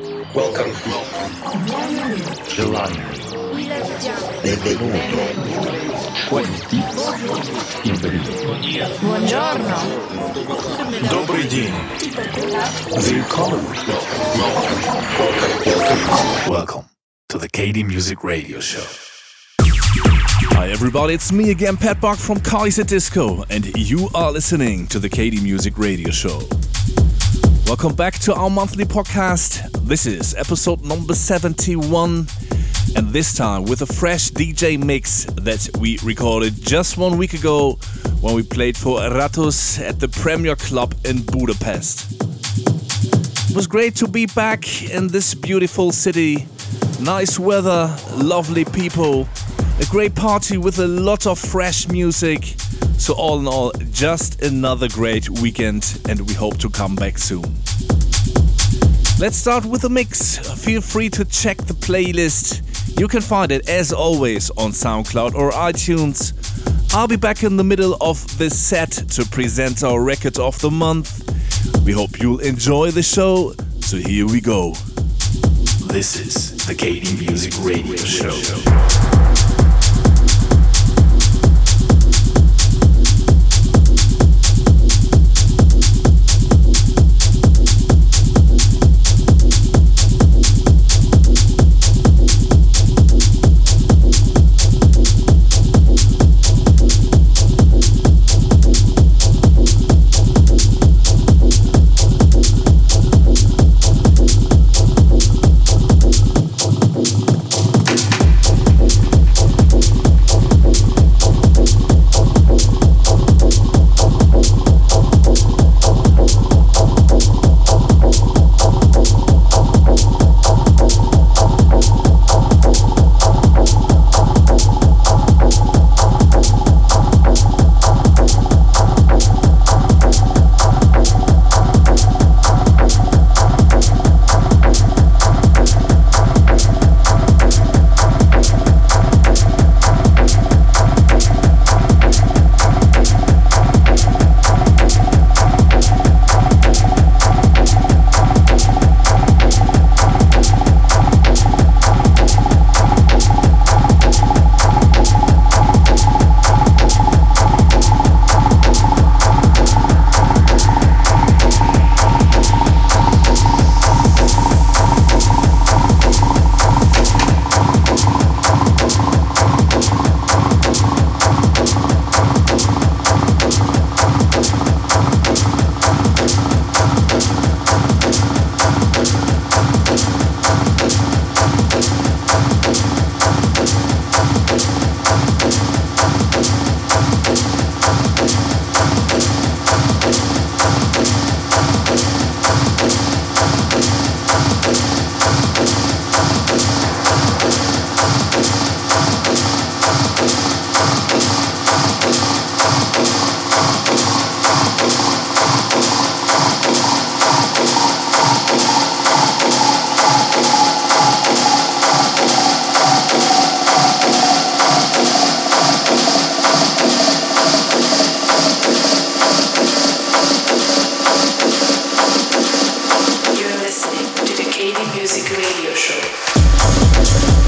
Welcome. Gelato. Benvenuto. Quanti. Buongiorno. Добрый день. Welcome. Welcome. To the KD Music Radio Show. Hi everybody, it's me again, Pat Buck from Kaiserdisco, and you are listening to the KD Music Radio Show. Welcome back to our monthly podcast. This is episode number 71, and this time with a fresh DJ mix that we recorded just one week ago when we played for Rattus at the Premier Club in Budapest. It was great to be back in this beautiful city. Nice weather, lovely people, a great party with a lot of fresh music. So, all in all, just another great weekend, and we hope to come back soon. Let's start with a mix. Feel free to check the playlist. You can find it as always on SoundCloud or iTunes. I'll be back in the middle of this set to present our record of the month. We hope you'll enjoy the show. So here we go. This is the KD Music Radio Show. Listening to the KD Music Radio Show.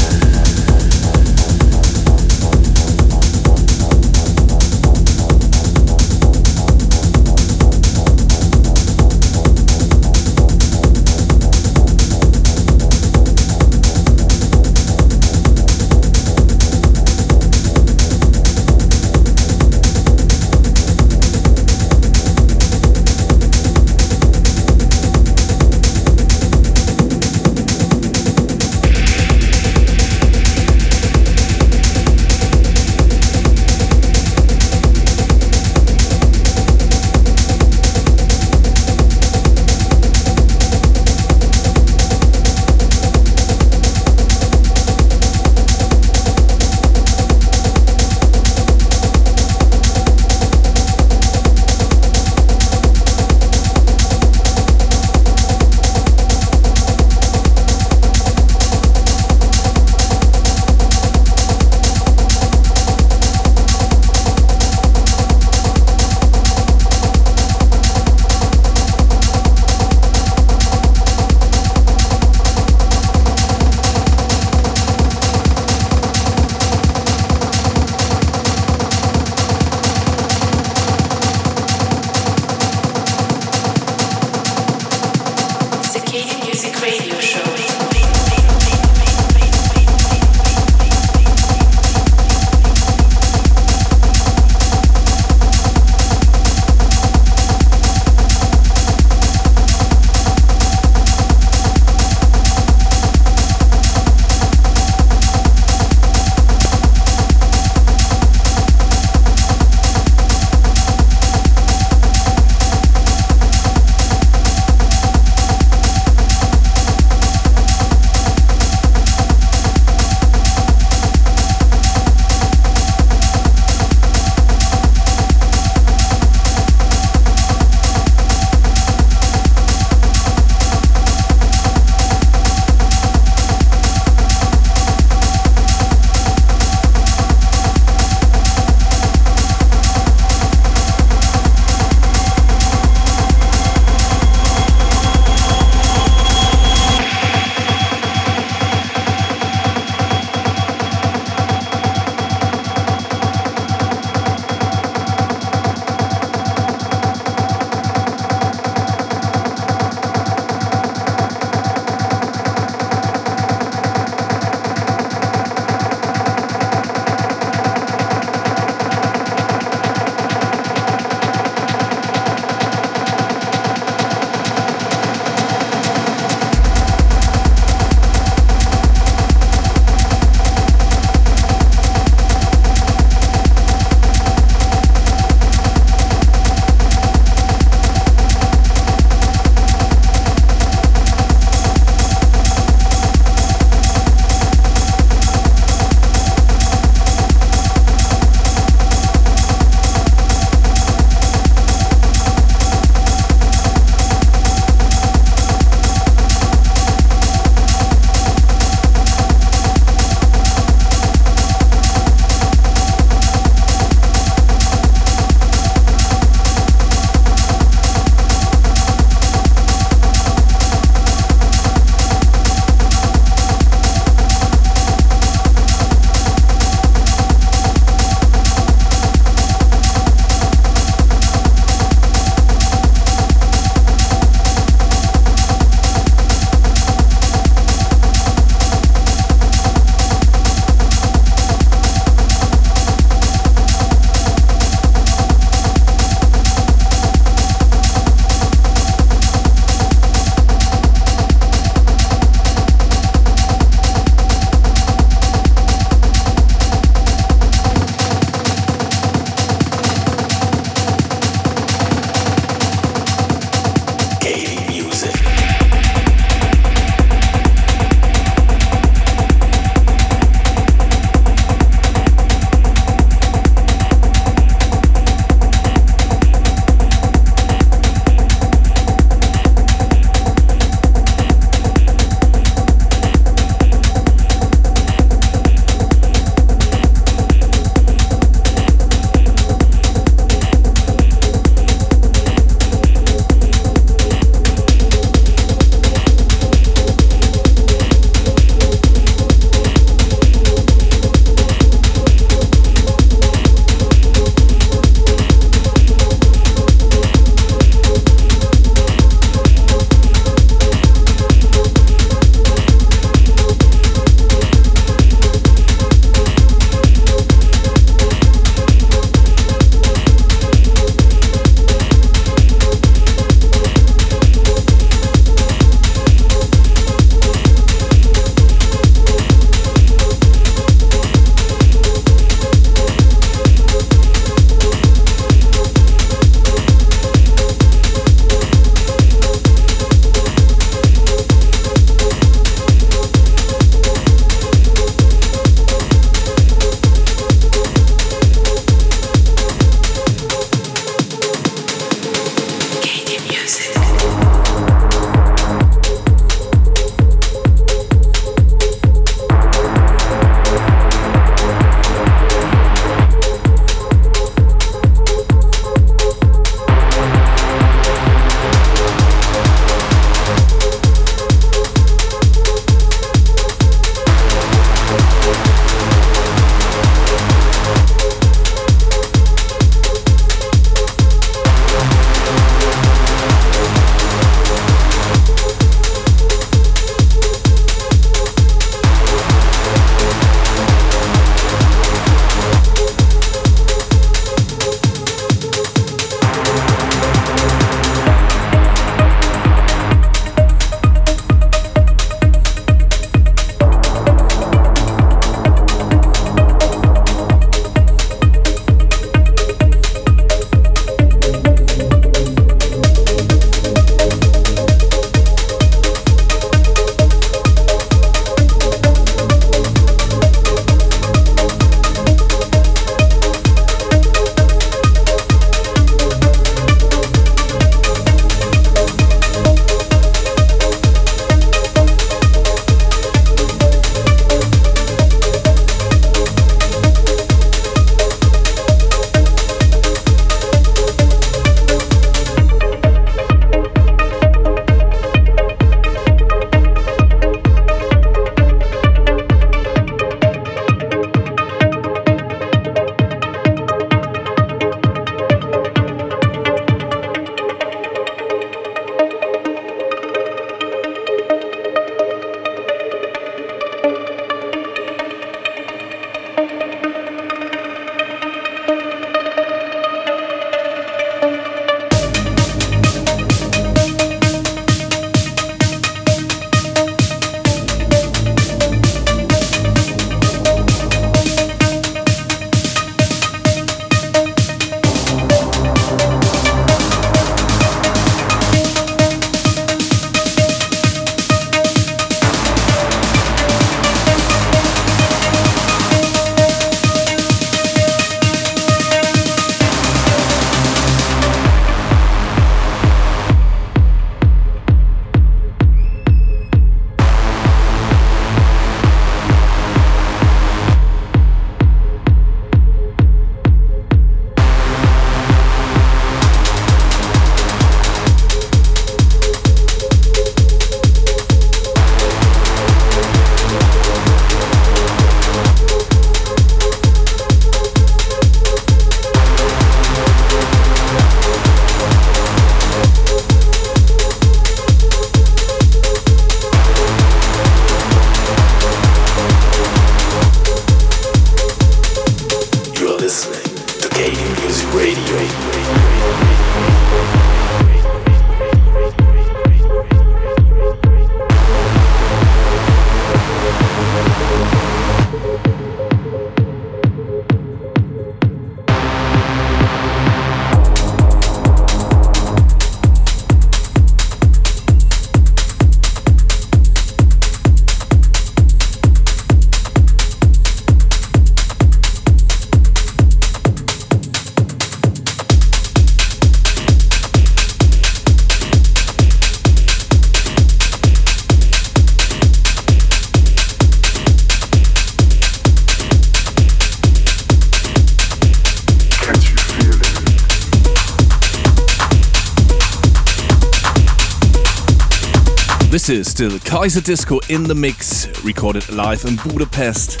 This Kaiserdisco in the mix, recorded live in Budapest.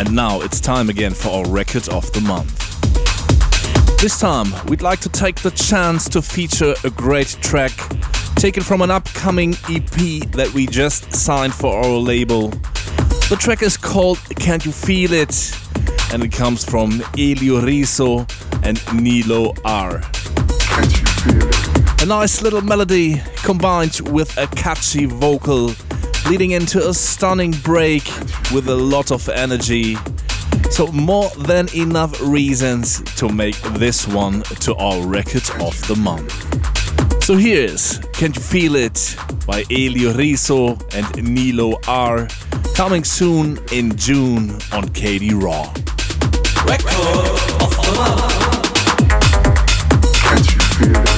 And now it's time again for our record of the month. This time, we'd like to take the chance to feature a great track taken from an upcoming EP that we just signed for our label. The track is called Can't You Feel It? and it comes from Elio Riso and Nilo R. A nice little melody combined with a catchy vocal, leading into a stunning break with a lot of energy. So, more than enough reasons to make this one to our record of the month. So, here's Can't You Feel It by Elio Riso and Nilo R, coming soon in June on KD Raw. Record of the month. Can't you feel it?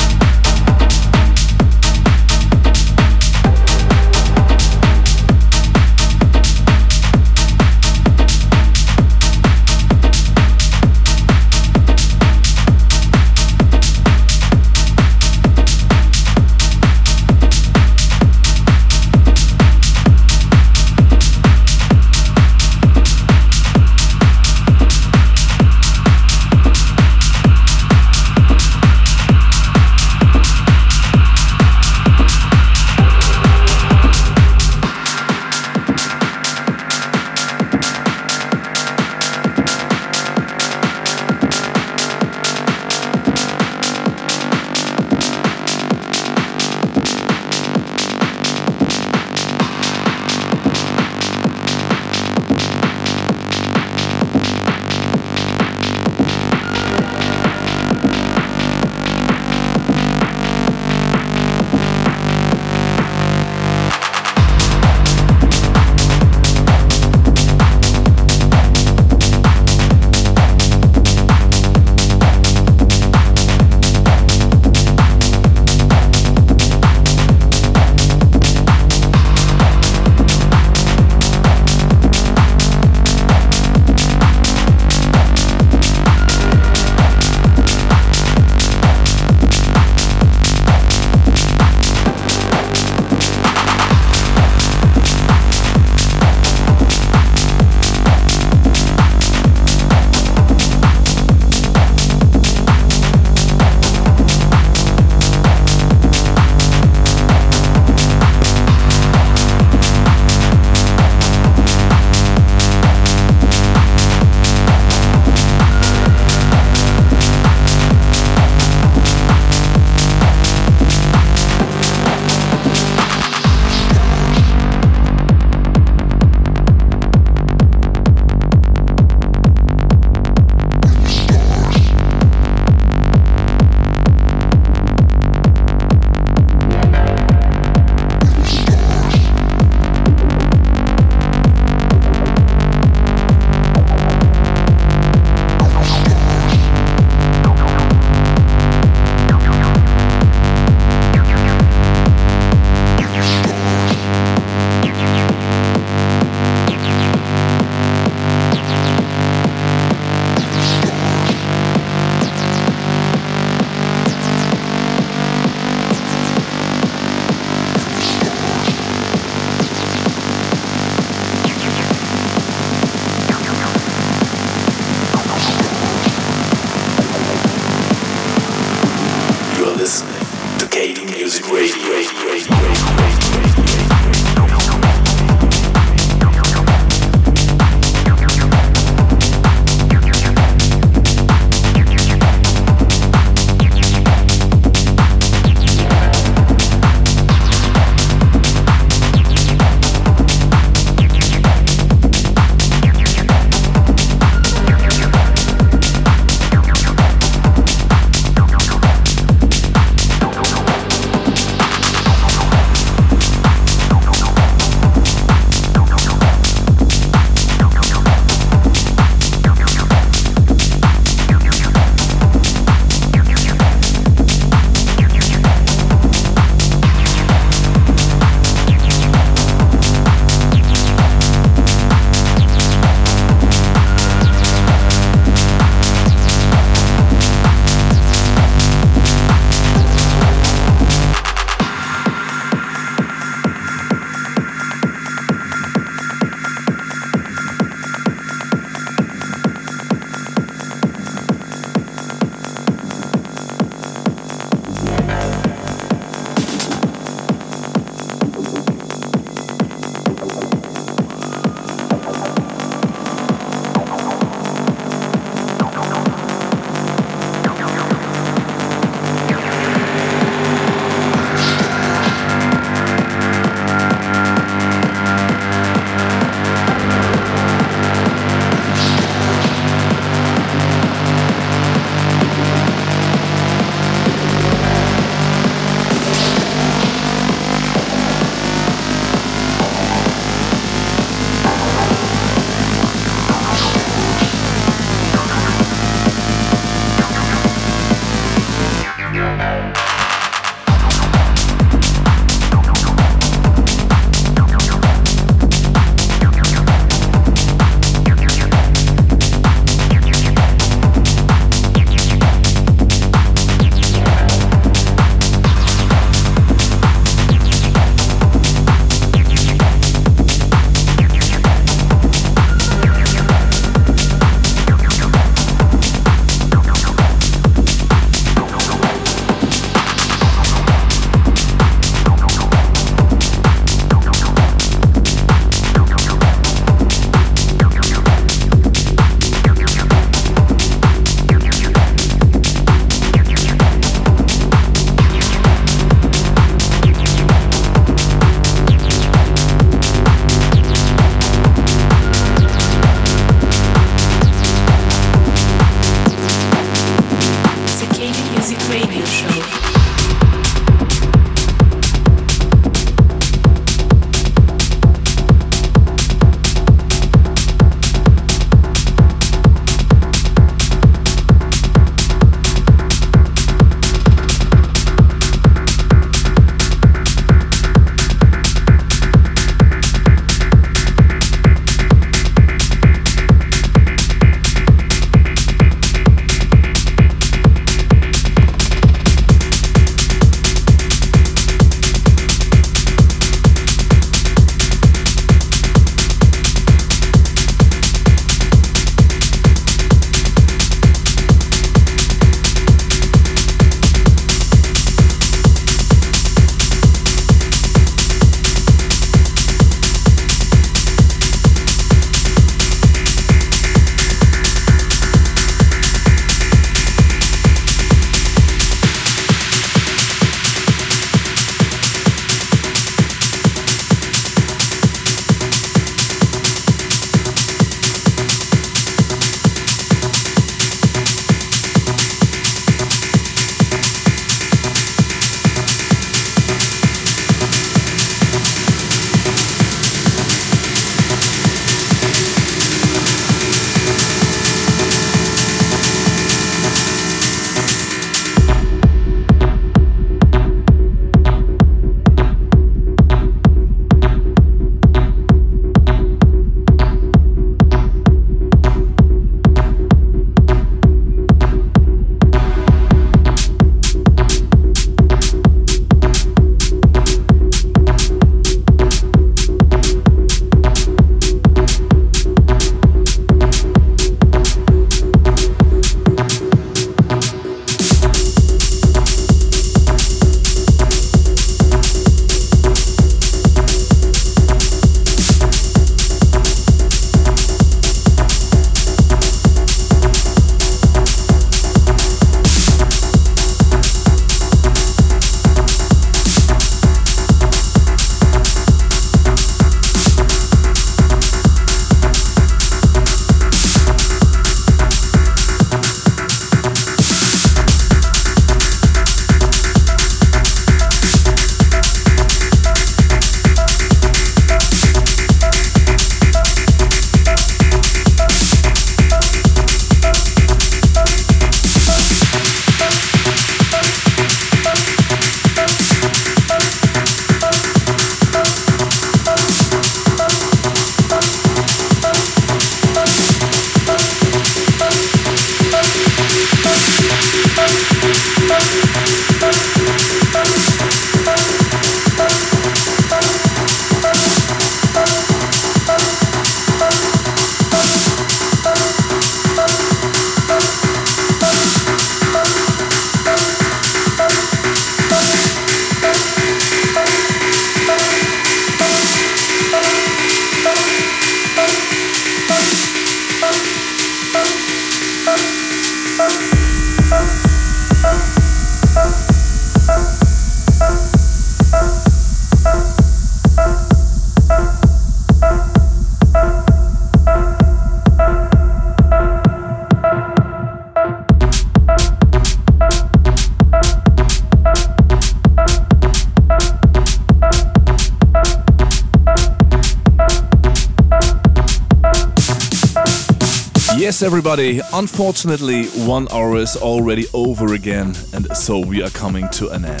Everybody, unfortunately, one hour is already over again, and so we are coming to an end.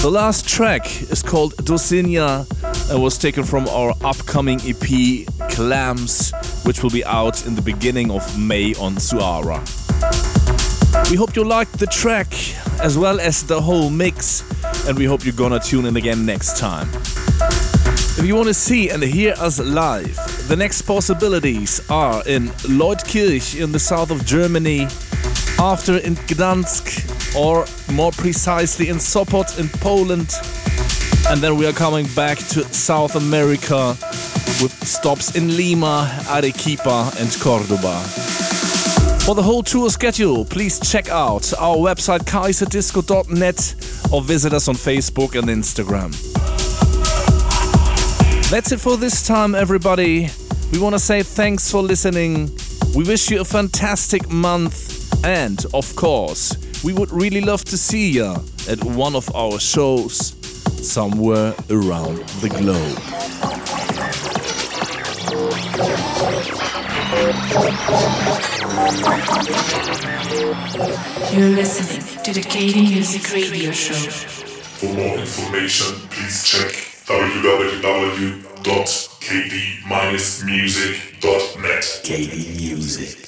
The last track is called Dosinia and was taken from our upcoming EP, Clams, which will be out in the beginning of May on Suara. We hope you liked the track as well as the whole mix, and we hope you're gonna tune in again next time. If you want to see and hear us live, the next possibilities are in Leutkirch in the south of Germany, after in Gdansk, or more precisely in Sopot in Poland. And then we are coming back to South America with stops in Lima, Arequipa, and Cordoba. For the whole tour schedule, please check out our website kaiserdisco.net or visit us on Facebook and Instagram. That's it for this time, everybody. We want to say thanks for listening. We wish you a fantastic month. And, of course, we would really love to see you at one of our shows somewhere around the globe. You're listening to the KD Music Radio Show. For more information, please check www.kd-music.net. KD Music.